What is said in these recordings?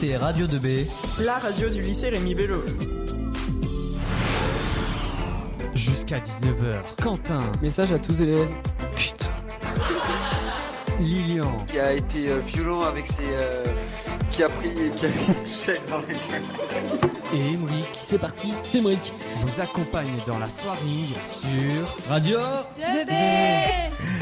écoutez Radio 2B, la radio du lycée Rémi Bello. Jusqu'à 19h, Quentin. Message à tous les élèves. Putain. Lilian. Qui a été euh, violent avec ses. Euh, qui a pris. Qui a Et Emric. C'est parti, c'est Emric. Vous accompagne dans la soirée sur Radio 2B.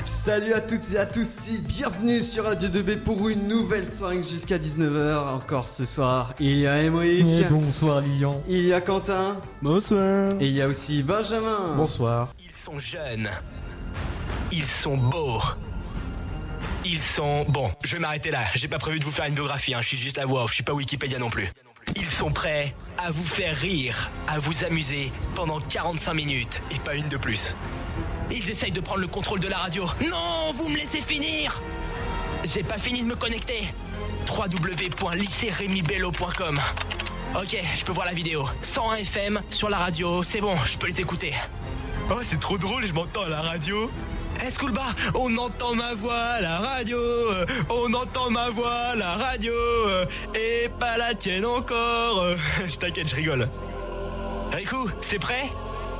Salut à toutes et à tous, si bienvenue sur Radio 2B pour une nouvelle soirée jusqu'à 19h. Encore ce soir, il y a Emric. Et bonsoir Lilian. Il y a Quentin. Bonsoir. Et il y a aussi Benjamin. Bonsoir. Ils sont jeunes. Ils sont beaux. Ils sont... Bon, je vais m'arrêter là. J'ai pas prévu de vous faire une biographie, hein. je suis juste la voix off, je suis pas Wikipédia non plus. Ils sont prêts à vous faire rire, à vous amuser pendant 45 minutes et pas une de plus. Ils essayent de prendre le contrôle de la radio. Non, vous me laissez finir J'ai pas fini de me connecter. www.lycérémibello.com Ok, je peux voir la vidéo. 101 FM sur la radio, c'est bon, je peux les écouter. Oh, c'est trop drôle, je m'entends à la radio. Eh Schoolba, on entend ma voix la radio, euh, on entend ma voix la radio, euh, et pas la tienne encore. Je t'inquiète, je rigole. Riku, c'est prêt?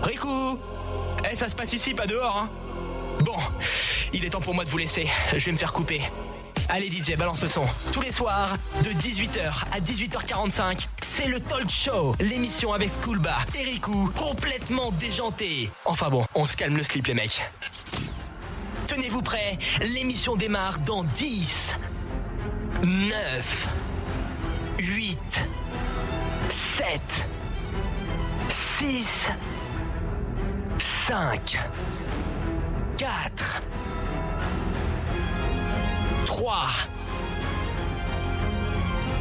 Riku Eh, ça se passe ici, pas dehors, hein Bon, il est temps pour moi de vous laisser, je vais me faire couper. Allez DJ, balance le son. Tous les soirs, de 18h à 18h45, c'est le Talk Show, l'émission avec Schoolba et Riku, complètement déjanté. Enfin bon, on se calme le slip les mecs. Tenez-vous prêts, l'émission démarre dans 10, 9, 8, 7, 6, 5, 4, 3,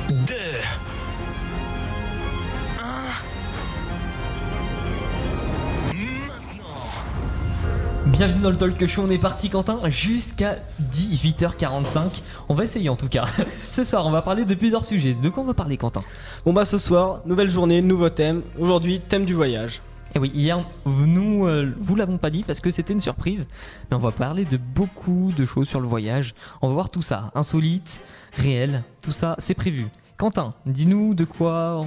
2, Bienvenue dans le Talk Show, on est parti Quentin jusqu'à 18h45. On va essayer en tout cas. Ce soir, on va parler de plusieurs sujets. De quoi on va parler Quentin? Bon bah ce soir, nouvelle journée, nouveau thème. Aujourd'hui, thème du voyage. Eh oui, hier, nous, euh, vous l'avons pas dit parce que c'était une surprise, mais on va parler de beaucoup de choses sur le voyage. On va voir tout ça, insolite, réel, tout ça, c'est prévu. Quentin, dis-nous de quoi,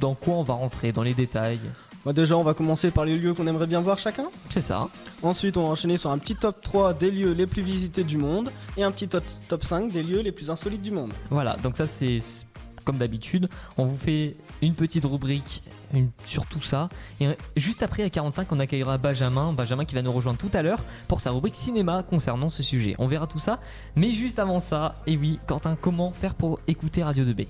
dans quoi on va rentrer, dans les détails. Bah déjà, on va commencer par les lieux qu'on aimerait bien voir chacun. C'est ça. Ensuite, on va enchaîner sur un petit top 3 des lieux les plus visités du monde et un petit top, top 5 des lieux les plus insolites du monde. Voilà, donc ça c'est comme d'habitude, on vous fait une petite rubrique une- sur tout ça. Et juste après à 45, on accueillera Benjamin, Benjamin qui va nous rejoindre tout à l'heure pour sa rubrique cinéma concernant ce sujet. On verra tout ça, mais juste avant ça, et oui, Quentin, comment faire pour écouter Radio 2B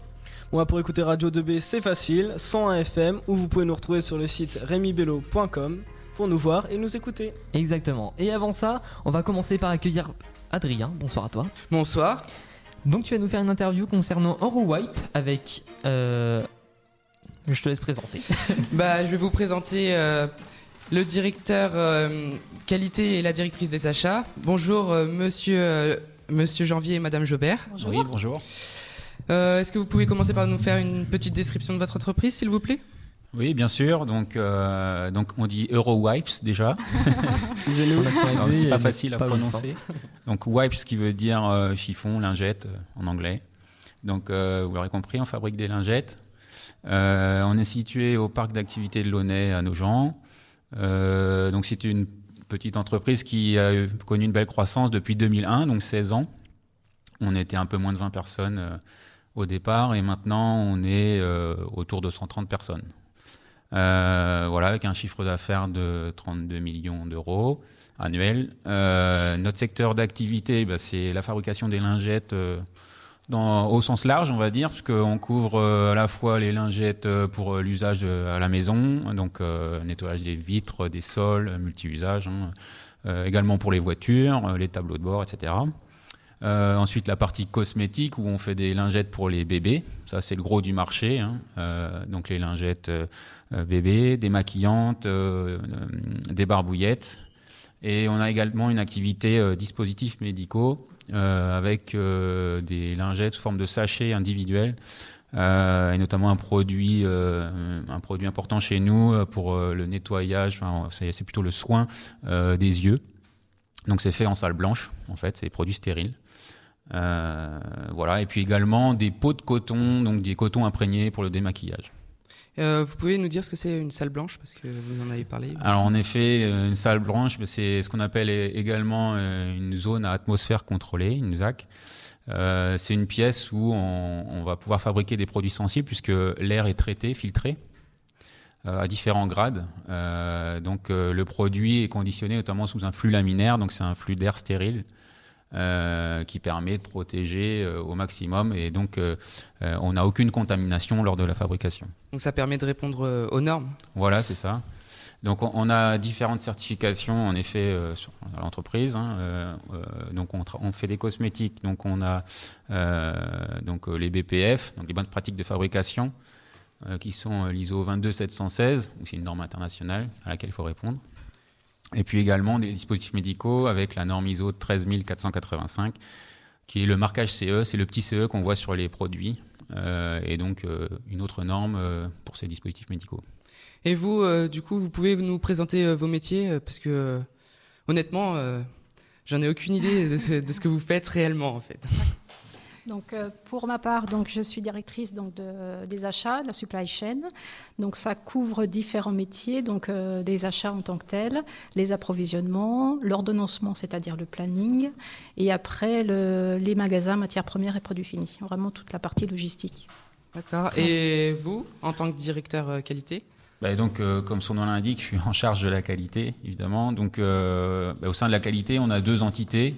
Bon, bah, pour écouter Radio 2B, c'est facile, 101 FM, ou vous pouvez nous retrouver sur le site remibello.com pour nous voir et nous écouter. Exactement. Et avant ça, on va commencer par accueillir Adrien. Bonsoir à toi. Bonsoir. Donc tu vas nous faire une interview concernant Eurowipe avec... euh, Je te laisse présenter. Bah, je vais vous présenter euh, le directeur euh, qualité et la directrice des achats. Bonjour, euh, monsieur, euh, monsieur Janvier et madame Jobert. Oui, bonjour. Euh, Est-ce que vous pouvez commencer par nous faire une petite description de votre entreprise, s'il vous plaît? Oui, bien sûr. Donc, euh, donc on dit Eurowipes déjà. C'est pas facile à pas prononcer. Donc wipes, ce qui veut dire euh, chiffon, lingette euh, en anglais. Donc euh, vous l'aurez compris, on fabrique des lingettes. Euh, on est situé au parc d'activités de Launay à Nogent. Euh, donc c'est une petite entreprise qui a connu une belle croissance depuis 2001, donc 16 ans. On était un peu moins de 20 personnes euh, au départ et maintenant on est euh, autour de 130 personnes. Euh, voilà, avec un chiffre d'affaires de 32 millions d'euros annuels. Euh, notre secteur d'activité, bah, c'est la fabrication des lingettes dans, au sens large, on va dire, puisqu'on couvre à la fois les lingettes pour l'usage à la maison, donc nettoyage des vitres, des sols, multi-usage, hein, également pour les voitures, les tableaux de bord, etc. Euh, ensuite, la partie cosmétique où on fait des lingettes pour les bébés. Ça, c'est le gros du marché. hein. Euh, donc les lingettes euh, euh, bébés, des maquillantes, euh, des barbouillettes. Et on a également une activité dispositifs médicaux avec des lingettes sous forme de sachets individuels. Et notamment un produit, un produit important chez nous pour le nettoyage. Enfin, c'est plutôt le soin des yeux. Donc c'est fait en salle blanche, en fait, c'est des produits stériles. Euh, voilà, et puis également des pots de coton, donc des cotons imprégnés pour le démaquillage. Euh, vous pouvez nous dire ce que c'est une salle blanche parce que vous en avez parlé. Alors en effet, euh, une salle blanche, ben, c'est ce qu'on appelle également une zone à atmosphère contrôlée, une ZAC. Euh, c'est une pièce où on, on, va pouvoir fabriquer des produits sensibles puisque l'air est traité, filtré à différents grades. Euh, donc le produit est conditionné notamment sous un flux laminaire, donc c'est un flux d'air stérile. Euh, qui permet de protéger euh, au maximum et donc euh, on n'a aucune contamination lors de la fabrication. Donc ça permet de répondre aux normes Voilà, c'est ça. Donc on, a différentes certifications en effet euh, sur l'entreprise. Hein, euh, donc on, on, fait des cosmétiques. Donc on a donc les BPF, donc les bonnes pratiques de fabrication, qui sont l'ISO 22716, c'est une norme internationale à laquelle il faut répondre. Et puis également des dispositifs médicaux avec la norme ISO 13485, qui est le marquage CE, c'est le petit CE qu'on voit sur les produits, euh, et donc euh, une autre norme euh, pour ces dispositifs médicaux. Et vous, euh, du coup, vous pouvez nous présenter euh, vos métiers parce que honnêtement, j'en ai aucune idée de ce, de ce, que vous faites réellement en fait. Donc, euh, pour ma part, donc, je suis directrice donc, de, des achats, de la supply chain. Donc, ça couvre différents métiers, donc euh, des achats en tant que tels, les approvisionnements, l'ordonnancement, c'est-à-dire le planning, et après le, les magasins, matières premières et produits finis. Vraiment toute la partie logistique. D'accord. Et vous, en tant que directeur euh, qualité? Bah, donc, euh, comme son nom l'indique, je suis en charge de la qualité, évidemment. Donc, euh, bah, au sein de la qualité, on a deux entités.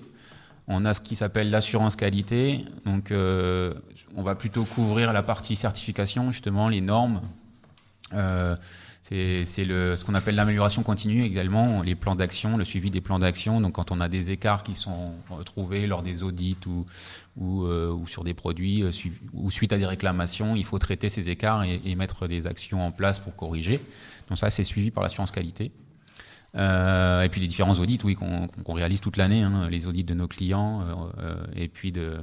On a ce qui s'appelle l'assurance qualité. Donc, euh, on va plutôt couvrir la partie certification, justement, les normes. Euh, c'est ce qu'on appelle l'amélioration continue également, les plans d'action, le suivi des plans d'action. Donc, quand on a des écarts qui sont retrouvés lors des audits ou, ou, euh, ou sur des produits euh, ou suite à des réclamations, il faut traiter ces écarts et, et mettre des actions en place pour corriger. Donc, ça, c'est suivi par l'assurance qualité. Euh, et puis les différents audits, oui, qu'on qu réalise toute l'année, hein, les audits de nos clients euh, et puis de,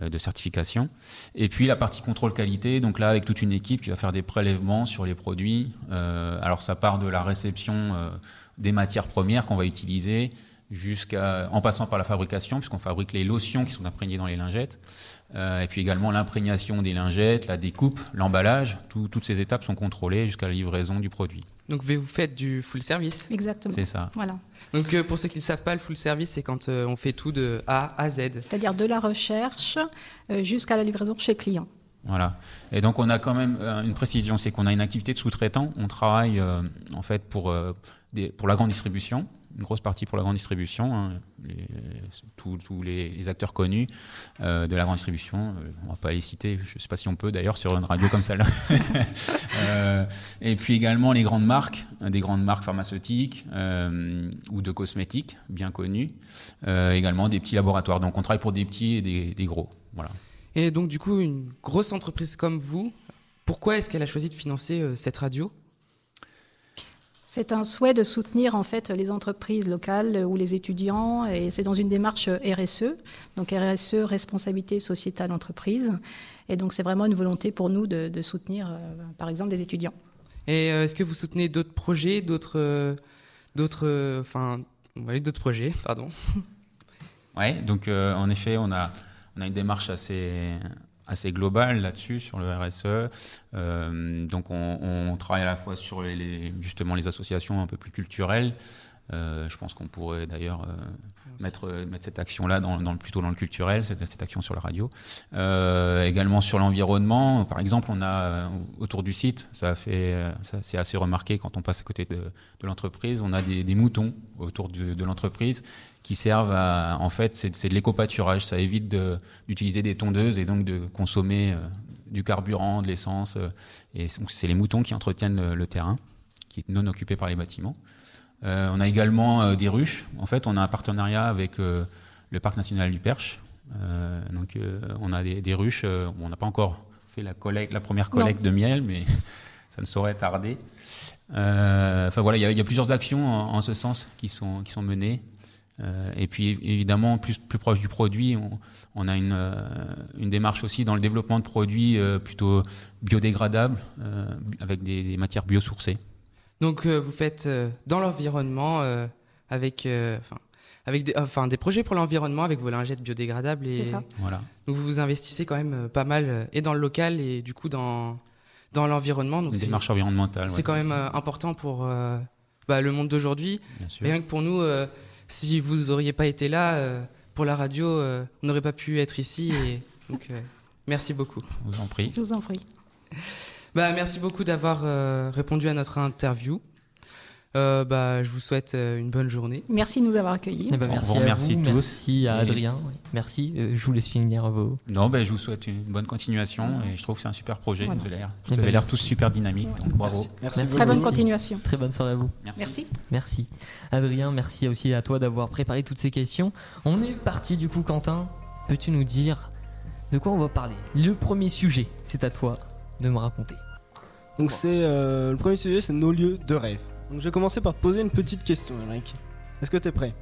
euh, certification. Et puis la partie contrôle qualité, donc là avec toute une équipe qui va faire des prélèvements sur les produits. Euh, alors ça part de la réception euh, des matières premières qu'on va utiliser jusqu'à en passant par la fabrication puisqu'on fabrique les lotions qui sont imprégnées dans les lingettes euh, et puis également l'imprégnation des lingettes, la découpe, l'emballage, tout, toutes ces étapes sont contrôlées jusqu'à la livraison du produit. Donc vous faites du full service Exactement. C'est ça. Voilà. Donc euh, pour ceux qui ne savent pas, le full service, c'est quand euh, on fait tout de A à Z. C'est-à-dire de la recherche jusqu'à la livraison chez client. Voilà. Et donc on a quand même une précision, c'est qu'on a une activité de sous-traitant. On travaille euh, en fait pour, euh, des, pour la grande distribution, une grosse partie pour la grande distribution, hein, les, tous, les, acteurs connus euh, de la grande distribution. Euh, on va pas les citer, je sais pas si on peut d'ailleurs sur une radio comme celle-là. euh, et puis également les grandes marques, des grandes marques pharmaceutiques ou de cosmétiques bien connues. Également des petits laboratoires. Donc on travaille pour des petits et des, des gros. Voilà. Et donc du coup, une grosse entreprise comme vous, pourquoi est-ce qu'elle a choisi de financer cette radio? C'est un souhait de soutenir en fait les entreprises locales ou les étudiants et c'est dans une démarche RSE, donc RSE responsabilité sociétale entreprise et donc c'est vraiment une volonté pour nous de, de soutenir euh, par exemple des étudiants. Et euh, est-ce que vous soutenez d'autres projets, d'autres euh, d'autres enfin d'autres projets, pardon. Ouais, donc euh, en effet, on a on a une démarche assez assez globale là-dessus sur le RSE. Euh, donc on, travaille à la fois sur justement les associations un peu plus culturelles. Euh, je pense qu'on pourrait d'ailleurs euh, mettre, mettre cette action-là dans, dans, plutôt dans le culturel, cette, cette action sur la radio. Euh, également sur l'environnement. Par exemple, on a euh, autour du site, ça a fait, c'est assez remarqué quand on passe à côté de, de l'entreprise, on a des, des, moutons autour de, de l'entreprise qui servent à, en fait, c'est de l'éco-pâturage. Ça évite d'utiliser des tondeuses et donc de consommer euh, du carburant, de l'essence. Euh, et c'est les moutons qui entretiennent le, le, terrain, qui est non occupé par les bâtiments. Euh, on a également euh, des ruches. En fait, on a un partenariat avec euh, le parc national du Perche. donc, on a des, des ruches. on n'a pas encore fait la, collecte, la première collecte non. de miel, mais ça ne saurait tarder. Enfin voilà, il y, y, a plusieurs actions en, en, ce sens qui sont, qui sont menées. Euh, et puis évidemment, plus, plus proche du produit, on, on a une, euh, une, démarche aussi dans le développement de produits euh, plutôt biodégradables, avec des, des, matières biosourcées. Donc vous faites dans l'environnement avec, enfin, avec des, enfin, des projets pour l'environnement avec vos lingettes biodégradables. Et C'est ça. Voilà. Donc vous vous investissez quand même euh, pas mal euh, et dans le local et du coup dans, dans l'environnement. Donc Une c'est- démarche environnementale. c'est ouais. quand même euh, important pour euh, bah, le monde d'aujourd'hui. Bien sûr. Rien que pour nous, euh, si vous auriez pas été là euh, pour la radio, euh, on n'aurait pas pu être ici. Et, donc euh, merci beaucoup. Je vous en prie. Je vous en prie. Bah, merci beaucoup d'avoir euh, répondu à notre interview. Euh, bah, je vous souhaite euh, une bonne journée. Merci de nous avoir accueillis. Eh ben, merci à vous, tous. merci à Et- Adrien, merci. Euh, je vous laisse finir vos. Non, ben, je vous souhaite une bonne continuation et je trouve que c'est un super projet. Voilà. Vous avez l'air, Eh vous ben, avez l'air merci. tous super dynamiques, donc bravo. Merci, Merci. beaucoup. Très bonne continuation. Très bonne soirée à vous. Merci. Merci. Merci. Adrien, merci aussi à toi d'avoir préparé toutes ces questions. On est parti du coup, Quentin. Peux-tu nous dire de quoi on va parler? Le premier sujet, c'est à toi de me raconter. Donc c'est euh, le premier sujet, c'est nos lieux de rêve. Donc je vais commencer par te poser une petite question, Emric. Est-ce que t'es prêt?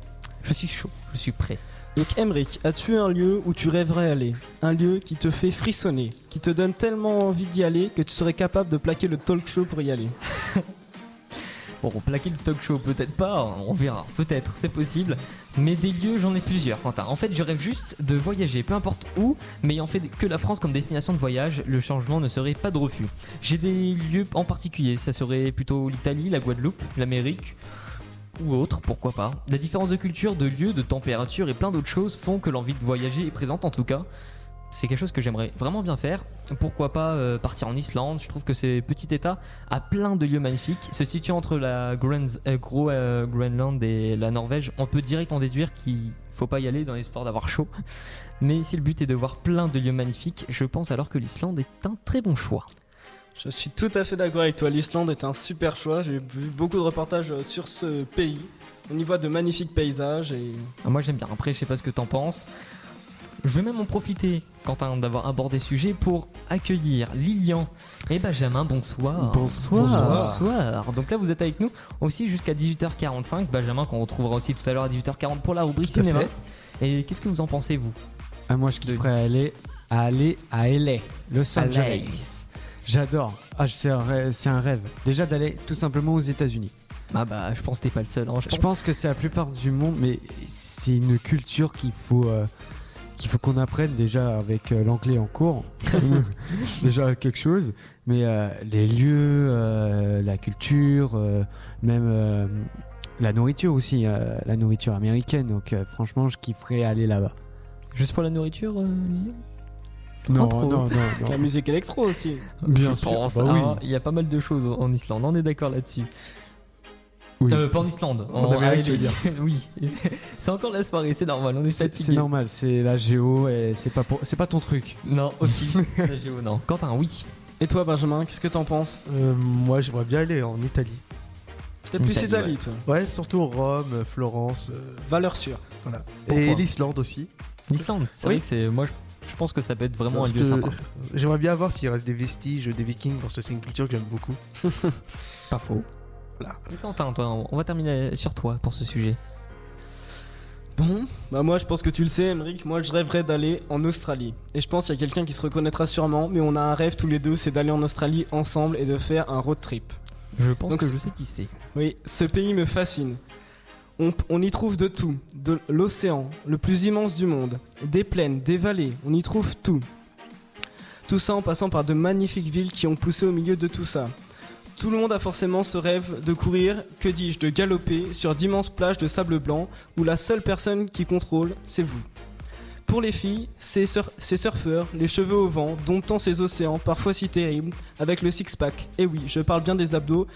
Je suis chaud, je suis prêt. Donc Emric, as-tu un lieu où tu rêverais aller? Un lieu qui te fait frissonner, qui te donne tellement envie d'y aller que tu serais capable de plaquer le talk show pour y aller? Bon, plaquer le talk show, peut-être pas, on verra, peut-être, c'est possible. Mais des lieux, j'en ai plusieurs, Quentin. En fait, je rêve juste de voyager, peu importe où, mais ayant fait que la France comme destination de voyage, le changement ne serait pas de refus. J'ai des lieux en particulier, ça serait plutôt l'Italie, la Guadeloupe, l'Amérique, ou autre, pourquoi pas. La différence de culture, de lieu, de température et plein d'autres choses font que l'envie de voyager est présente en tout cas. C'est quelque chose que j'aimerais vraiment bien faire. Pourquoi pas euh, partir en Islande? Je trouve que ce petit état a plein de lieux magnifiques. Se situe entre la Grens- euh, euh, Groenland et la Norvège. On peut direct en déduire qu'il faut pas y aller dans l'espoir d'avoir chaud. Mais si le but est de voir plein de lieux magnifiques, je pense alors que l'Islande est un très bon choix. Je suis tout à fait d'accord avec toi. L'Islande est un super choix. J'ai vu beaucoup de reportages euh, sur ce pays. On y voit de magnifiques paysages et Ah, Moi j'aime bien. Après, je sais pas ce que t'en penses. Je vais même en profiter, Quentin, d'avoir abordé ce sujet pour accueillir Lilian et Benjamin. Bonsoir. Bonsoir. Bonsoir. Donc là, vous êtes avec nous aussi jusqu'à 18h45. Benjamin, qu'on retrouvera aussi tout à l'heure à 18h40 pour la rubrique cinéma. fait. Et qu'est-ce que vous en pensez, vous? Ah, moi, je kifferais aller, aller à LA, Los Angeles. J'adore. Ah, c'est un rêve. c'est un rêve. Déjà d'aller tout simplement aux États-Unis. Ah bah, je pense que t'es pas le seul. hein. Je pense que c'est la plupart du monde, mais c'est une culture qu'il faut euh, qu'il faut qu'on apprenne déjà avec euh, l'anglais en cours. déjà quelque chose, mais euh, les lieux, euh, la culture, euh, même euh, la nourriture aussi, euh, la nourriture américaine. Donc euh, franchement, je kifferais aller là-bas. Juste pour la nourriture, euh, Lilian Non, non, non, non. la musique électro aussi. Bien Je sûr. pense, Bah oui. hein. Il y a pas mal de choses en Islande. On est d'accord là-dessus. Oui. Euh, pas en Islande. En Amérique, à tu veux LA. oui. c'est encore la soirée, c'est normal. On est C'est fatigué. c'est normal, c'est la géo et c'est pas pour, c'est pas ton truc. Non, aussi. La géo, non. Quentin, oui. Et toi, Benjamin, qu'est-ce que t'en penses? Euh, moi, j'aimerais bien aller en Italie. T'es plus Italie, Italie, toi. Ouais, surtout Rome, Florence. euh, Valeur sûre. voilà. Pourquoi Et l'Islande aussi. L'Islande, c'est Oui. vrai que c'est. Moi, je, je pense que ça peut être vraiment Parce un lieu sympa. J'aimerais bien voir s'il reste des vestiges des Vikings, parce que c'est une culture que j'aime beaucoup. Pas faux. Voilà. Et Quentin, toi, on va terminer sur toi pour ce sujet. Bon, bah moi je pense que tu le sais, Emric. Moi je rêverais d'aller en Australie. Et je pense qu'il y a quelqu'un qui se reconnaîtra sûrement, mais on a un rêve tous les deux, c'est d'aller en Australie ensemble et de faire un road trip. Je pense Donc que je sais qui c'est. Oui, ce pays me fascine. On, on y trouve de tout, de l'océan, le plus immense du monde, des plaines, des vallées, on y trouve tout. Tout ça en passant par de magnifiques villes qui ont poussé au milieu de tout ça. Tout le monde a forcément ce rêve de courir, que dis-je, de galoper sur d'immenses plages de sable blanc où la seule personne qui contrôle, c'est vous. Pour les filles, ces, sur- surfeurs, les cheveux au vent, domptant ces océans, parfois si terribles, avec le six-pack. Et oui, je parle bien des abdos,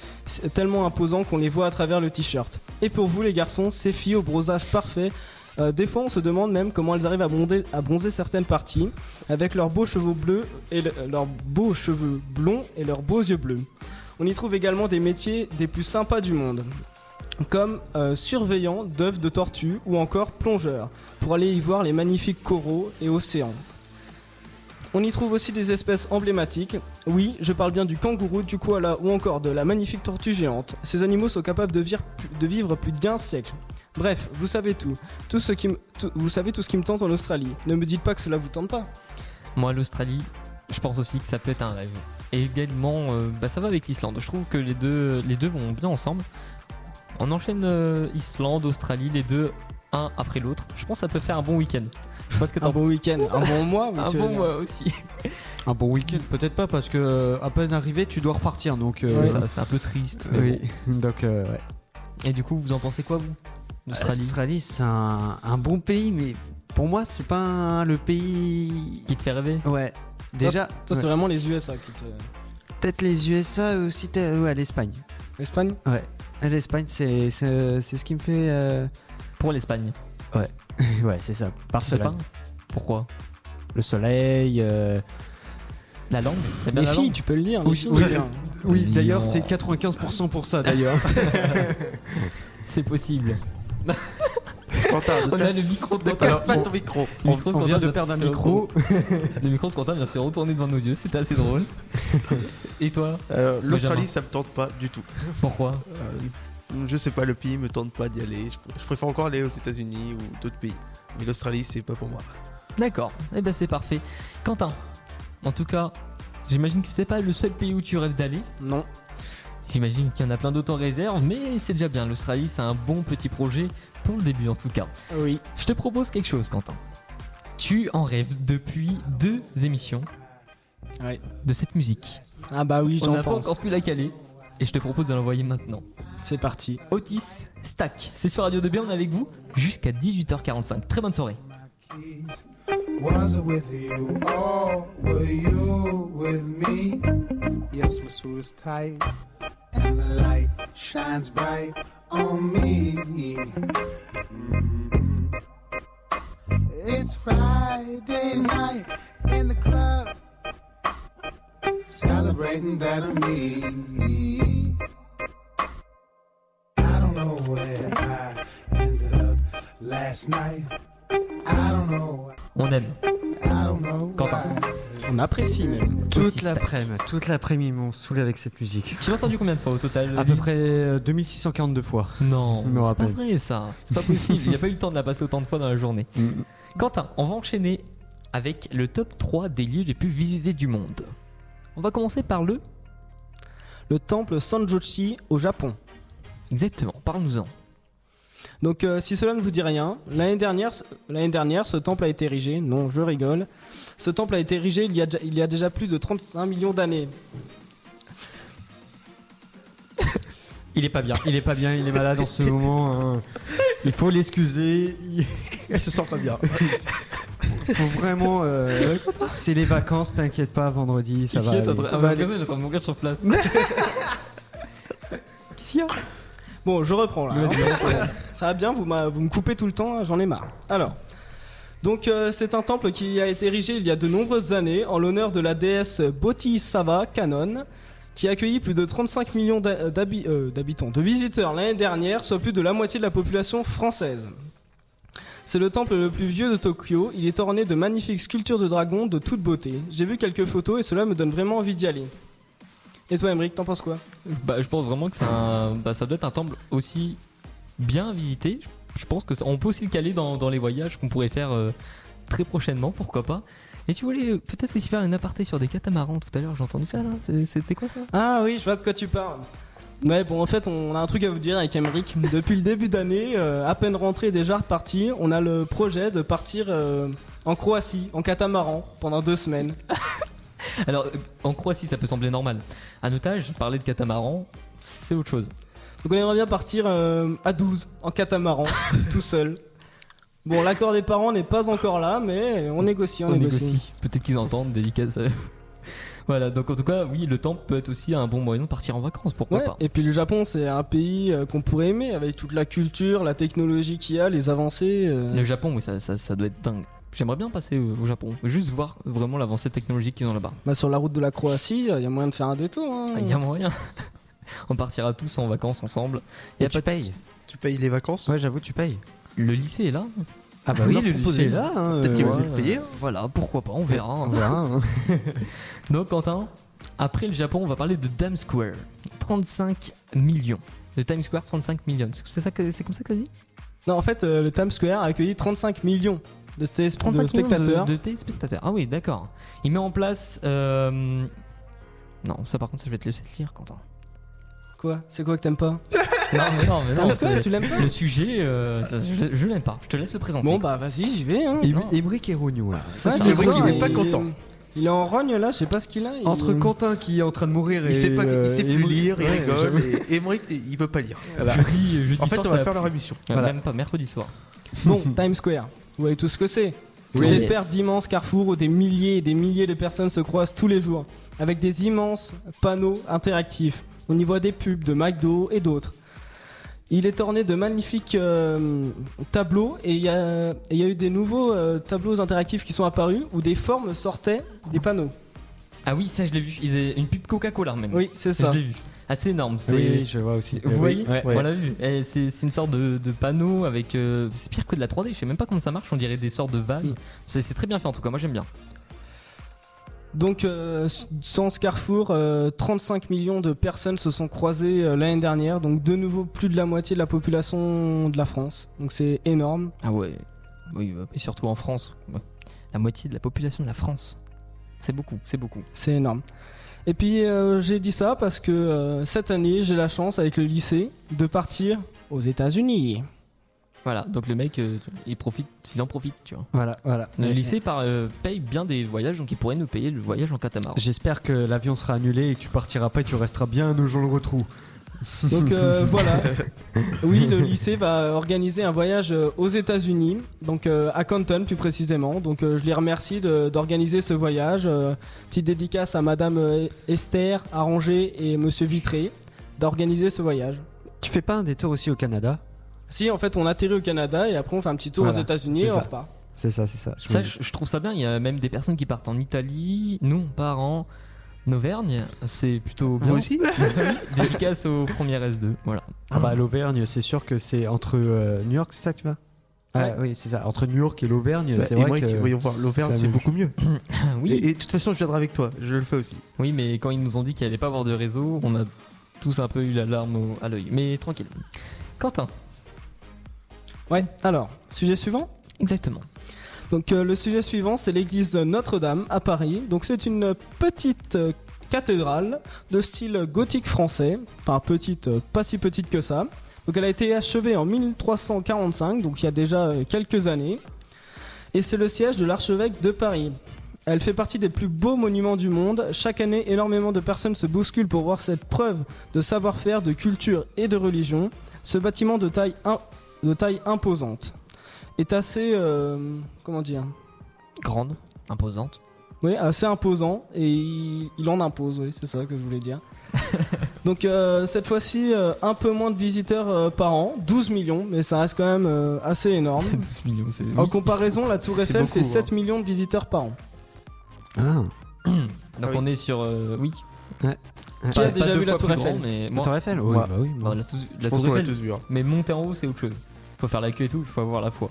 tellement imposant qu'on les voit à travers le t-shirt. Et pour vous les garçons, ces filles au bronzage parfait, euh, des fois on se demande même comment elles arrivent à, bronzer- certaines parties, avec leurs beaux cheveux bleus et le- leurs beaux cheveux blonds et leurs beaux yeux bleus. On y trouve également des métiers des plus sympas du monde, comme euh, surveillant d'œufs de tortues ou encore plongeur, pour aller y voir les magnifiques coraux et océans. On y trouve aussi des espèces emblématiques. Oui, je parle bien du kangourou, du koala ou encore de la magnifique tortue géante. Ces animaux sont capables de, vivre plus d'un siècle. Bref, vous savez tout- vous savez tout ce qui me tente en Australie. Ne me dites pas que cela vous tente pas. Moi, l'Australie, je pense aussi que ça peut être un rêve. Et également, euh, bah, ça va avec l'Islande. Je trouve que les deux, les deux vont bien ensemble. On enchaîne euh, Islande, Australie, les deux un après l'autre. Je pense que ça peut faire un bon week-end. Je sais pas ce que Un t'en bon penses. week-end, un bon mois. Un bon mois aussi. Un bon week-end, peut-être pas parce que euh, à peine arrivé, tu dois repartir. Donc, euh, C'est ça, c'est un peu triste. Oui, donc euh, ouais. Et du coup, vous en pensez quoi, vous L'Australie L'Australie, c'est un, un bon pays, mais pour moi, c'est pas un- le pays. Qui te fait rêver? Ouais. Déjà, Toi, c'est ouais. vraiment les USA qui te. peut-être les USA aussi, t'es- ouais, l'Espagne. L'Espagne Ouais. L'Espagne, c'est c'est c'est ce qui me fait. euh, Pour l'Espagne. ouais, c'est ça. Barcelone. pas. Pourquoi Le soleil. euh, La langue bien Les la filles, langue tu peux le lire. les Oui, filles, oui. Oui, d'ailleurs, c'est 95% pour ça, d'ailleurs. C'est possible. Quentin, On a le micro de ne Quentin. casse pas ton micro. Le on, micro de on vient Quentin de perdre un micro. Le micro de Quentin vient se retourner devant nos yeux. C'était assez drôle. Et toi? Euh, L'Australie, ça me tente pas du tout. Pourquoi? Euh, je sais pas, le pays me tente pas d'y aller. Je, je préfère encore aller aux États-Unis ou d'autres pays. Mais l'Australie, c'est pas pour moi. D'accord. Eh ben c'est parfait. Quentin, en tout cas, j'imagine que c'est pas le seul pays où tu rêves d'aller. Non. J'imagine qu'il y en a plein d'autres en réserve, mais c'est déjà bien. L'Australie, c'est un bon petit projet pour le début en tout cas. Oui. Je te propose quelque chose, Quentin. Tu en rêves depuis deux émissions Ouais. de cette musique. Ah bah oui, On j'en n'a pas encore pu la caler. Et je te propose de l'envoyer maintenant. C'est parti. Otis Stack. C'est sur Radio 2B, on est avec vous jusqu'à 18h45. Très bonne soirée. Was it with you or were you with me? Yes, my suit is tight and the light shines bright on me. Mhm. It's Friday night in the club, celebrating that I'm me. I don't know where I ended up last night. I don't know. On aime. I don't know. Quentin. On apprécie même. Toute l'après-midi, toute l'après-midi, ils m'ont saoulé avec cette musique. Tu l'as entendu combien de fois au total À peu près euh, 2642 fois. Non, c'est pas vrai ça. C'est pas possible. Il n'y a pas eu le temps de la passer autant de fois dans la journée. Quentin, on va enchaîner avec le top 3 des lieux les plus visités du monde. On va commencer par le. Le temple Sanjochi au Japon. Exactement, parle-nous-en. Donc, euh, si cela ne vous dit rien, l'année dernière, l'année dernière, ce temple a été érigé. Non, je rigole. Ce temple a été érigé il y a, déjà- il y a déjà plus de 35 millions d'années. Il est pas bien, il est pas bien, il est malade en ce moment. hein. Il faut l'excuser. Il se sent pas bien. faut vraiment. euh, c'est les vacances, t'inquiète pas, vendredi, ça va. aller. Ah, il est en train de mourir sur place. Qu'est-ce qu'il y a Bon, je reprends là. hein. Ça va bien, vous, me coupez tout le temps, hein, j'en ai marre. Alors, donc euh, c'est un temple qui a été érigé il y a de nombreuses années en l'honneur de la déesse Bodhisattva Kanon, qui a accueilli plus de 35 millions euh, d'habitants, de visiteurs l'année dernière, soit plus de la moitié de la population française. C'est le temple le plus vieux de Tokyo. Il est orné de magnifiques sculptures de dragons de toute beauté. J'ai vu quelques photos et cela me donne vraiment envie d'y aller. Et toi, Emmerich, t'en penses quoi? Bah, je pense vraiment que bah, ça doit être un temple aussi bien visité. Je pense que ça- on peut aussi le caler dans, dans les voyages qu'on pourrait faire euh, très prochainement, pourquoi pas. Et tu voulais euh, peut-être aussi faire une aparté sur des catamarans tout à l'heure, j'ai entendu ça là. C'était quoi ça? Ah oui, je vois de quoi tu parles. Ouais, bon, en fait, on a un truc à vous dire avec Emmerich. Depuis le début d'année, euh, à peine rentré, déjà reparti, on a le projet de partir euh, en Croatie, en catamaran, pendant deux semaines. Alors, en Croatie, ça peut sembler normal. À notage, parler de catamaran, c'est autre chose. Donc on aimerait bien partir euh, à 12, en catamaran, tout seul. Bon, l'accord des parents n'est pas encore là, mais on négocie, on, On négocie. négocie. Peut-être qu'ils entendent, dédicace. voilà, donc en tout cas, oui, le temple peut être aussi un bon moyen de partir en vacances, pourquoi Ouais, pas. et puis le Japon, c'est un pays euh, qu'on pourrait aimer, avec toute la culture, la technologie qu'il y a, les avancées. euh. Le Japon, oui, ça, ça, ça doit être dingue. J'aimerais bien passer au Japon, juste voir vraiment l'avancée technologique qu'ils ont là-bas. Bah, sur la route de la Croatie, il y a moyen de faire un détour. hein. Ah, Il y a moyen. On partira tous en vacances ensemble. Y a Et tu pas de- payes. Tu payes les vacances Ouais, j'avoue, tu payes. Le lycée est là. Ah bah oui, le lycée est là. hein, Peut-être qu'ils euh, vont nous le payer. hein. Voilà, pourquoi pas, on verra. On verra. hein. Donc Quentin, après le Japon, on va parler de Times Square. 35 millions. De Times Square, 35 millions. C'est ça que c'est comme ça que ça dit? Non, en fait, euh, le Times Square a accueilli 35 millions de, sté- 35 de spectateurs. millions de, de téléspectateurs. Ah oui, d'accord. Il met en place. euh, Non, ça par contre, ça, je vais te laisser le lire, Quentin. Quoi C'est quoi que t'aimes pas Non, mais non, mais non. C'est- tu l'aimes pas Le sujet, euh, je, je l'aime pas. Je te laisse le présenter. Bon bah vas-y, j'y vais. Hein. Et Rognon là. Ouais, c'est vrai ça, qu'il est pas content. Il est en rogne là, je sais pas ce qu'il a. il- Entre Quentin qui est en train de mourir et. Il sait, pas, euh, il sait plus lire, il Ouais, rigole, et Emmerich, il veut pas lire. Jeudi, jeudi En fait, soir, on ça va faire plus. leur émission. Euh, Voilà. Même pas, mercredi soir. Bon, Times Square. Vous voyez tout ce que c'est. Oui. J'espère Yes. d'immenses carrefours où des milliers et des milliers de personnes se croisent tous les jours, avec des immenses panneaux interactifs. On y voit des pubs de McDo et d'autres. Il est orné de magnifiques euh, tableaux et il y, a- et il y a eu des nouveaux euh, tableaux interactifs qui sont apparus où des formes sortaient des panneaux. Ah oui, ça je l'ai vu. Ils avaient une pub Coca-Cola même. Oui, c'est ça. Je l'ai vu. Ah, c'est énorme. c'est- Oui, oui, je vois aussi. Vous Oui, voyez ouais. On l'a vu. Et C'est une sorte de, de panneau avec. euh, c'est pire que de la 3D. Je sais même pas comment ça marche. On dirait des sortes de vagues. Mm. C'est c'est très bien fait en tout cas. Moi j'aime bien. Donc, euh, sans ce carrefour, euh, 35 millions de personnes se sont croisées euh, l'année dernière. Donc, de nouveau, plus de la moitié de la population de la France. Donc, c'est énorme. Ah ouais. Oui, bah, et surtout en France. Ouais. La moitié de la population de la France. C'est beaucoup. C'est beaucoup. C'est énorme. Et puis, euh, j'ai dit ça parce que cette année, j'ai la chance, avec le lycée, de partir aux États-Unis. Voilà. Donc le mec, euh, il profite. Il en profite, tu vois. Voilà, voilà. Le lycée par, euh, paye bien des voyages, donc il pourrait nous payer le voyage en catamaran. J'espère que l'avion sera annulé et que tu partiras pas et tu resteras bien nos jours le retrou. Donc, euh, voilà. Oui, le lycée va organiser un voyage euh, aux États-Unis, donc euh, à Canton plus précisément. Donc, euh, je les remercie de- d'organiser ce voyage. Euh, petite dédicace à Madame Esther Arranger et Monsieur Vitré d'organiser ce voyage. Tu fais pas un détour aussi au Canada? Si, en fait, on atterrit au Canada et après on fait un petit tour Voilà, aux États-Unis on ça. repart. C'est ça, c'est ça. Je Ça, je, je trouve ça bien. Il y a même des personnes qui partent en Italie. Nous, on part en Auvergne. C'est plutôt bien. Vous aussi Dédicace au premier S2. Voilà. Ah bah l'Auvergne, c'est sûr que c'est entre euh, New York, c'est ça que tu vas? Ah oui, c'est ça. Entre New York et l'Auvergne, Bah, c'est vrai Emmerich, que. voyons voir, l'Auvergne, c'est beaucoup mieux. oui. Et, et de toute façon, je viendrai avec toi, je le fais aussi. Oui, mais quand ils nous ont dit qu'il allait pas avoir de réseau, on a tous un peu eu la larme au- à l'œil. Mais tranquille. Quentin. Ouais, alors, sujet suivant Exactement. Donc euh, le sujet suivant, c'est l'église Notre-Dame à Paris. Donc c'est une petite euh, cathédrale de style gothique français. Enfin petite, euh, pas si petite que ça. Donc elle a été achevée en 1345, donc il y a déjà quelques années. Et c'est le siège de l'archevêque de Paris. Elle fait partie des plus beaux monuments du monde. Chaque année, énormément de personnes se bousculent pour voir cette preuve de savoir-faire, de culture et de religion. Ce bâtiment de taille, de taille imposante est assez, euh, comment dire, Grande, imposante. oui, assez imposant et il, il en impose, oui, c'est ça que je voulais dire. Donc euh, cette fois-ci, euh, un peu moins de visiteurs euh, par an, 12 millions, mais ça reste quand même euh, assez énorme. 12 millions, c'est. En comparaison, la Tour Eiffel beaucoup, fait hein. 7 millions de visiteurs par an. Ah. Donc Ah oui. on est sur. euh, oui. Ouais. Qui a Pas- déjà vu deux la fois Tour Eiffel mais La moi, Tour Eiffel Oui, Moi. bah oui. non, la, tou- la Je pense Tour qu'on l'a Eiffel. tous vu. hein. Mais monter en haut, c'est autre chose. Faut faire la queue et tout, il faut avoir la foi.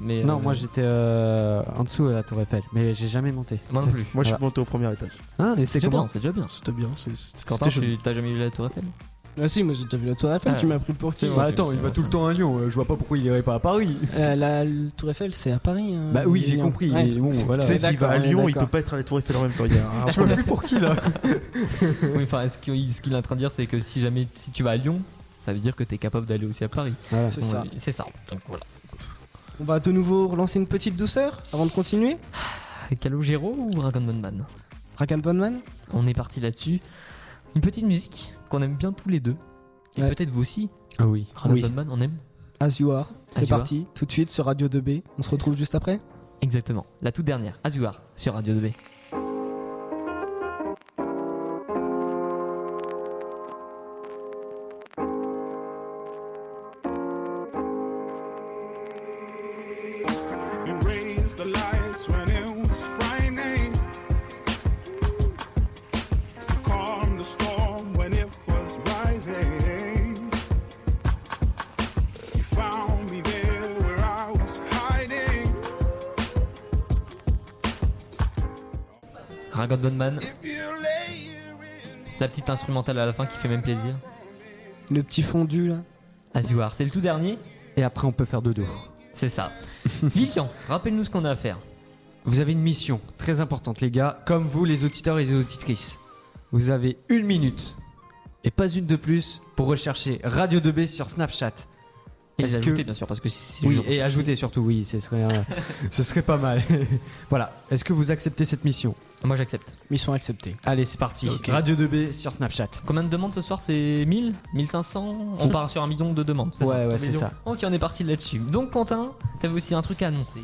Mais Non, euh, moi j'étais euh, en dessous à la Tour Eiffel, mais j'ai jamais monté. Moi non plus. Moi, je suis Voilà. monté au premier étage. Ah, et C'est c'est déjà comment bien, c'est déjà bien. C'était bien. c'est- c'était- Quentin, c'était tu- t'as jamais vu la Tour Eiffel? Ah si, moi j'ai déjà vu la Tour Eiffel, Ah, tu m'as pris pour qui c'est Bah attends, il va tout le temps à Lyon. euh, Je vois pas pourquoi il irait pas à Paris. Euh, la, Tour Eiffel, c'est à Paris. hein, Bah oui, j'ai compris. Ouais. mais bon, voilà. Tu sais, s'il va à D'accord, Lyon, il peut d'accord. pas être à la Tour Eiffel en même temps. Il y a un Je plus pour qui là. Oui, enfin, ce qu'il ce qu'il est en train de dire, c'est que si jamais si tu vas à Lyon, ça veut dire que t'es capable d'aller aussi à Paris. Voilà. C'est ça. C'est ça. Donc voilà. On va de nouveau relancer une petite douceur avant de continuer. Calogero ou Dragon Man Rakan Bonman On est parti là-dessus. Une petite musique qu'on aime bien tous les deux. Et Ouais. peut-être vous aussi. Ah oui. Dragon Oui. On aime As You Are. C'est As You Are. parti, tout de suite sur Radio 2B. On se retrouve juste après. Exactement. La toute dernière, Azuar, sur Radio 2B. Petite instrumentale à la fin qui fait même plaisir. Le petit fondu là. Azuar, c'est le tout dernier Et après, on peut faire dodo. C'est ça. Lilian, rappelle-nous ce qu'on a à faire. Vous avez une mission très importante, les gars. Comme vous, les auditeurs et les auditrices. Vous avez une minute et pas une de plus pour rechercher Radio 2B sur Snapchat. Et Est-ce les que- ajouter, bien sûr, parce que si Oui, et ajouter surtout, oui, ce serait, euh, ce serait pas mal. voilà. Est-ce que vous acceptez cette mission? Moi j'accepte. Mission acceptée. Allez, c'est parti. Radio 2B sur Snapchat. Combien de demandes ce soir? C'est 1000 1500 On part sur un million de demandes. c'est Ouais, ça ouais, c'est ça. Ok, on est parti là-dessus. Donc Quentin, t'avais aussi un truc à annoncer.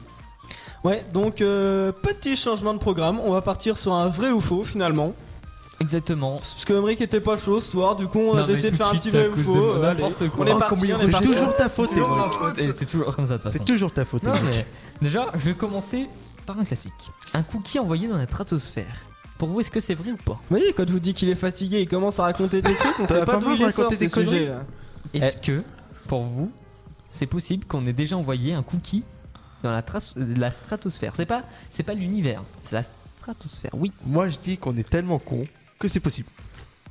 Ouais, donc euh, petit changement de programme. On va partir sur un vrai ou faux finalement. Exactement. Parce que Emmerich était pas chaud ce soir, du coup on Non, a décidé de faire un petit c'est vrai ou faux. de euh, n'importe quoi. On est parti, combien on c'est toujours ta faute, C'est. Et c'est toujours comme ça de toute C'est façon. toujours ta faute. Déjà, je vais commencer par un classique. Un cookie envoyé dans la stratosphère. Pour vous, est-ce que c'est vrai ou pas? Vous voyez, quand je vous dis qu'il est fatigué, il commence à raconter des trucs, on sait pas d'où il les sort des ces conneries sujets. Est-ce que, pour vous, c'est possible qu'on ait déjà envoyé un cookie dans la, la stratosphère? C'est pas, c'est pas l'univers, c'est la stratosphère. Oui. Moi, je dis qu'on est tellement con que c'est possible.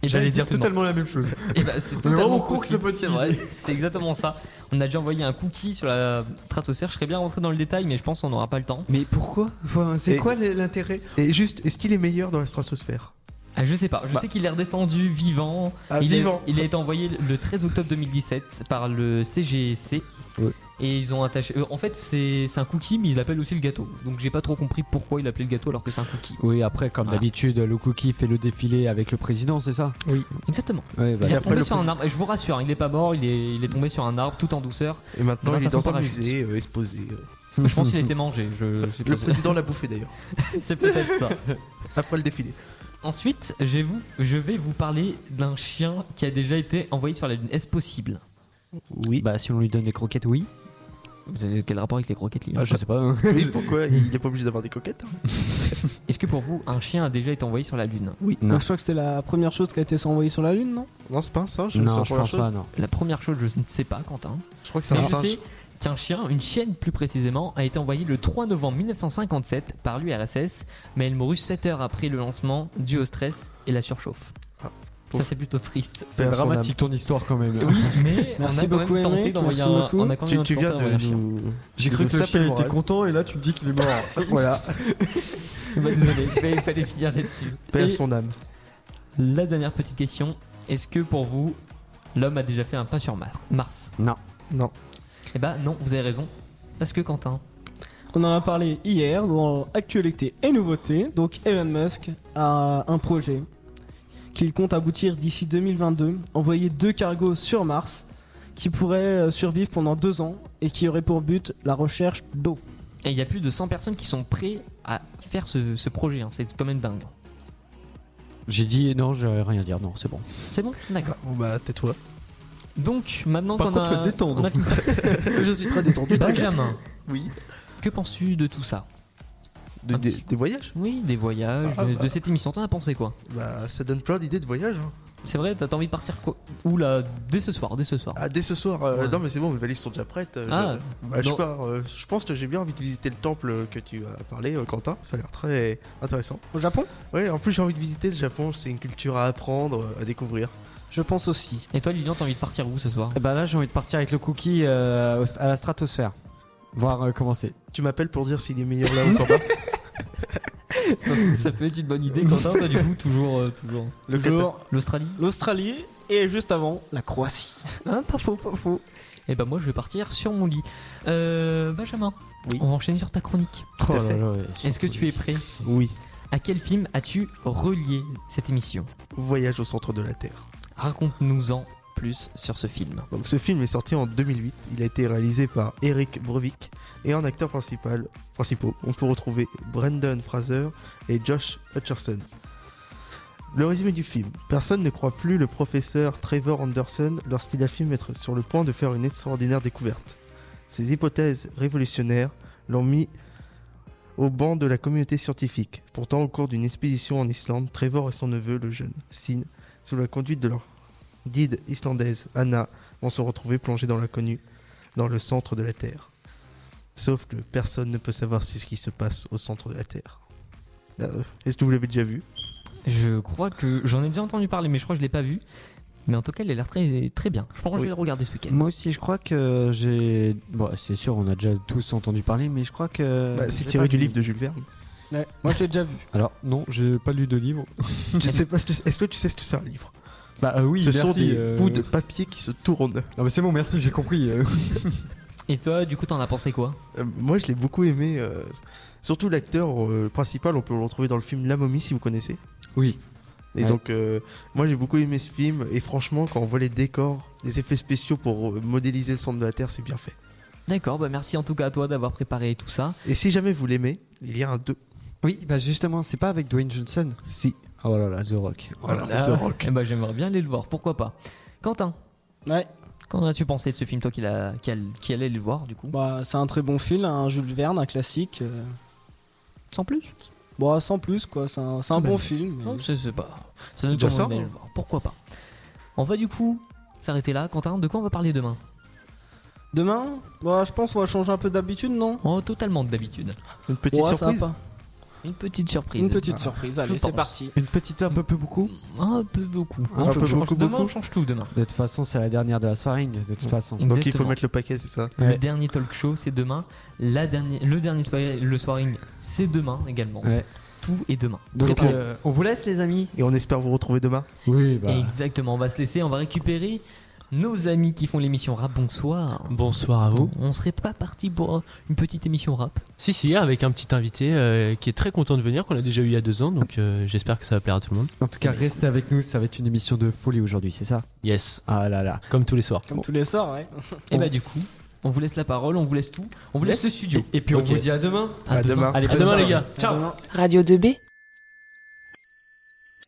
Et ben, J'allais dire totalement la même chose. Et bah, c'est totalement vraiment con que possible, c'est possible. vrai. C'est exactement ça. On a déjà envoyé un cookie sur la stratosphère. Je serais bien rentré dans le détail, mais je pense qu'on n'aura pas le temps. Mais pourquoi Enfin, C'est Et- quoi l'intérêt Et juste, est-ce qu'il est meilleur dans la stratosphère Ah, je sais pas. Je Bah. sais qu'il est redescendu vivant. Ah, il, vivant. A, il a été envoyé le 13 octobre 2017 par le CGC. Ouais. Et ils ont attaché. euh, en fait, c'est c'est un cookie, mais ils l'appellent aussi le gâteau. Donc j'ai pas trop compris pourquoi il appelait le gâteau alors que c'est un cookie. Oui, après, comme Voilà. d'habitude, le cookie fait le défilé avec le président, c'est ça? Exactement. Ouais, bah, Il est après, tombé sur un arbre. Et je vous rassure, il est pas mort. Il est, il est tombé sur un arbre tout en douceur. Et maintenant, il est dans un musée euh, exposé. euh. Je pense qu'il a été mangé. Je, je sais pas. Le président l'a bouffé d'ailleurs. c'est peut-être ça. Après le défilé. Ensuite, je vais, vous, je vais vous parler d'un chien qui a déjà été envoyé sur la Lune. Est-ce possible? Oui. Bah, si on lui donne des croquettes, oui. Quel rapport avec les croquettes lui Ah, je sais pas. hein. Oui, pourquoi Il est pas obligé d'avoir des coquettes. hein. Est-ce que pour vous, un chien a déjà été envoyé sur la Lune? Oui. Non. Donc, je crois que c'était la première chose qui a été envoyée sur la Lune, non? Non, c'est pas un singe. c'est Non, la je première pense chose. pas, non. La première chose, je ne sais pas, Quentin. Je crois que c'est un je singe. sais qu'un chien, une chienne plus précisément, a été envoyée le 3 novembre 1957 par l'URSS, mais elle mourut 7 heures après le lancement dû au stress et la surchauffe. Ça, c'est plutôt triste. C'est dramatique ton histoire quand même. Oui, mais Merci on a quand beaucoup, même tenté d'envoyer un, beaucoup. on a quand même Tu, tu tenté viens d'envoyer un de chien. nous. J'ai cru que le chien était content et là tu me dis qu'il est mort. voilà. Bah, désolé, il fallait- il fallait finir là-dessus. Père Et son âme. La dernière petite question, est-ce que pour vous, l'homme a déjà fait un pas sur Mar- Mars? Non. Non. Eh bah non, vous avez raison. Parce que Quentin, On en a parlé hier dans Actualité et Nouveautés. Donc Elon Musk a un projet qu'il compte aboutir d'ici 2022, envoyer deux cargos sur Mars qui pourraient euh, survivre pendant deux ans et qui aurait pour but la recherche d'eau. et il y a plus de 100 personnes qui sont prêtes à faire ce, ce projet, hein. c'est quand même dingue. J'ai dit non, j'ai rien à dire. Non, c'est bon. C'est bon? D'accord. Bon bah tais-toi. Donc maintenant qu'on a, tu vas te détendre. on a fini ça. Je suis très détendu. Benjamin, Oui. que penses-tu de tout ça? De- Un des, voyages? Oui, des voyages, Ah, de, bah. de cette émission, t'en as pensé quoi? Bah ça donne plein d'idées de voyage. hein. C'est vrai, t'as envie de partir quoi? Où là Dès ce soir, dès ce soir. Ah dès ce soir. euh, Ouais. Non mais c'est bon, mes valises sont déjà prêtes. euh, Ah, je, bah, je pars. euh, je pense que j'ai bien envie de visiter le temple que tu as parlé, euh, Quentin. Ça a l'air très intéressant. Au Japon? Ouais, en plus j'ai envie de visiter le Japon. C'est une culture à apprendre, à découvrir. Je pense aussi. Et toi Lilian, t'as envie de partir où ce soir? Bah là, j'ai envie de partir avec le cookie euh, à la stratosphère. Voir euh, comment c'est. Tu m'appelles pour dire s'il est meilleur là ou bas. Ça peut être une bonne idée, Quentin, toi du coup, toujours, euh, toujours. Le Toujours L'Australie l'Australie et juste avant la Croatie. Hein, pas faux, pas faux. Et bah moi je vais partir sur mon lit. Euh, Benjamin, Oui. on va enchaîner sur ta chronique. Oh. Est-ce que tu es prêt? Oui. À quel film as-tu relié cette émission? Voyage au centre de la Terre. Raconte-nous-en plus sur ce film. Donc ce film est sorti en 2008. Il a été réalisé par Eric Brevik et en acteur principal, principaux, on peut retrouver Brendan Fraser et Josh Hutcherson. Le résumé du film. Personne ne croit plus le professeur Trevor Anderson lorsqu'il affirme être sur le point de faire une extraordinaire découverte. Ses hypothèses révolutionnaires l'ont mis au banc de la communauté scientifique. Pourtant, au cours d'une expédition en Islande, Trevor et son neveu, le jeune Sin, sous la conduite de leur guide islandaise Anna, vont se retrouver plongés dans l'inconnu, dans le centre de la Terre. Sauf que personne ne peut savoir ce qui se passe au centre de la Terre. Euh, Est-ce que vous l'avez déjà vu? Je crois que j'en ai déjà entendu parler, mais je crois que je l'ai pas vu. Mais en tout cas, il a l'air très, très bien. Je pense que je vais le regarder ce week-end. Moi aussi, je crois que j'ai. Bon, c'est sûr, on a déjà tous entendu parler, mais je crois que. Bah, C'est tiré du livre de Jules Verne. Ouais, moi je l'ai déjà vu. Alors, non, j'ai pas lu de livre. Je sais pas ce que- Est-ce que tu sais ce que c'est un livre? Bah euh, oui, Ce merci. sont des euh, bouts de papier qui se tournent. Non mais c'est bon, merci, j'ai compris. euh. Et toi, du coup, t'en as pensé quoi? Euh, moi, je l'ai beaucoup aimé. euh, surtout l'acteur euh, principal, on peut le retrouver dans le film La Momie, si vous connaissez. Oui. Et Ouais. donc, euh, moi, j'ai beaucoup aimé ce film. Et franchement, quand on voit les décors, les effets spéciaux pour euh, modéliser le centre de la Terre, c'est bien fait. D'accord, bah merci en tout cas à toi d'avoir préparé tout ça. Et si jamais vous l'aimez, il y a un 2. Oui, bah justement, c'est pas avec Dwayne Johnson Si. Oh là là, The Rock. Oh là Voilà, là. The Rock. Eh bah j'aimerais bien aller le voir, pourquoi pas. Quentin, Ouais. qu'en as-tu pensé de ce film, toi qui, l'a- qui, a- qui allait le voir du coup? Bah, c'est un très bon film, un Jules Verne, un classique. euh. Sans plus? Bon, sans plus, quoi. C'est un, c'est un Ah ben, bon film. mais- Non, c'est c'est pas. Ça donne déjà ça, envie d'aller hein. le voir, pourquoi pas. On va du coup s'arrêter là. Quentin, de quoi on va parler demain? Demain, bah, je pense qu'on va changer un peu d'habitude, non? Oh, totalement d'habitude. Une petite Ouais, surprise. pas. Une petite surprise. Une petite surprise. Allez, c'est parti. Une petite un peu peu beaucoup Un peu beaucoup. Un On peu beaucoup, demain, beaucoup. on change tout demain. De toute façon, c'est la dernière de la soirée, de toute façon. Donc il faut mettre le paquet, c'est ça Le dernier talk show, c'est demain. La dernière, le dernier soirée, le soiring, c'est demain également. Ouais. Tout est demain. Donc euh, on vous laisse les amis Et on espère vous retrouver demain. Oui, bah. Exactement, on va se laisser, on va récupérer nos amis qui font l'émission rap. Bonsoir. Bonsoir à vous. On serait pas parti pour une petite émission rap Si, si, avec un petit invité euh, qui est très content de venir, qu'on a déjà eu il y a deux ans, donc euh, j'espère que ça va plaire à tout le monde. En tout cas, restez avec nous, ça va être une émission de folie aujourd'hui, c'est ça? Yes, Ah là là. comme tous les soirs. Comme tous les soirs, ouais. Et bah du coup, on vous laisse la parole, on vous laisse tout, on vous laisse le studio. Et puis on vous dit à demain. À demain. Allez, à demain soirée. les gars. Ciao Demain. Radio 2B